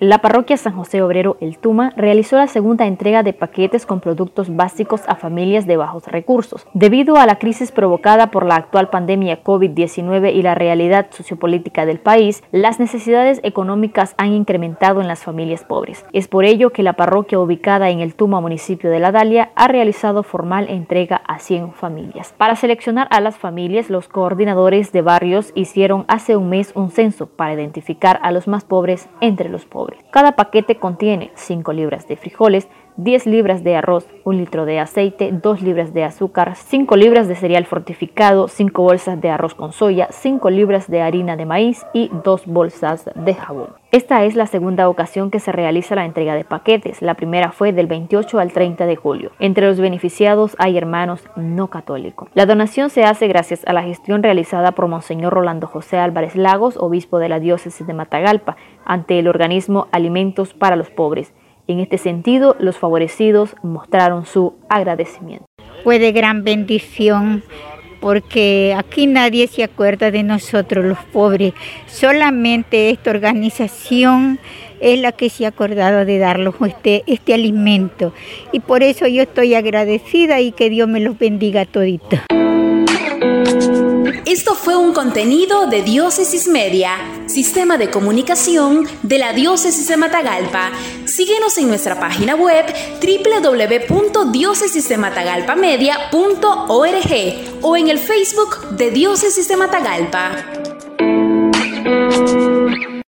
La parroquia San José Obrero El Tuma realizó la segunda entrega de paquetes con productos básicos a familias de bajos recursos. Debido a la crisis provocada por la actual pandemia COVID-19 y la realidad sociopolítica del país, las necesidades económicas han incrementado en las familias pobres. Es por ello que la parroquia ubicada en El Tuma, municipio de La Dalia, ha realizado formal entrega a 100 familias. Para seleccionar a las familias, los coordinadores de barrios hicieron hace un mes un censo para identificar a los más pobres entre los pobres. Cada paquete contiene 5 libras de frijoles, 10 libras de arroz, 1 litro de aceite, 2 libras de azúcar, 5 libras de cereal fortificado, 5 bolsas de arroz con soya, 5 libras de harina de maíz y 2 bolsas de jabón. Esta es la segunda ocasión que se realiza la entrega de paquetes. La primera fue del 28 al 30 de julio. Entre los beneficiados hay hermanos no católicos. La donación se hace gracias a la gestión realizada por Monseñor Rolando José Álvarez Lagos, obispo de la diócesis de Matagalpa, ante el organismo Alimentos para los Pobres en este sentido, los favorecidos mostraron su agradecimiento. Fue de gran bendición porque aquí nadie se acuerda de nosotros los pobres. Solamente esta organización es la que se ha acordado de darnos este, este alimento. Y por eso yo estoy agradecida y que Dios me los bendiga a toditos. Esto fue un contenido de Diócesis Media, sistema de comunicación de la Diócesis de Matagalpa. Síguenos en nuestra página web www.diócesisdematagalpamedia.org o en el Facebook de Diócesis de Matagalpa.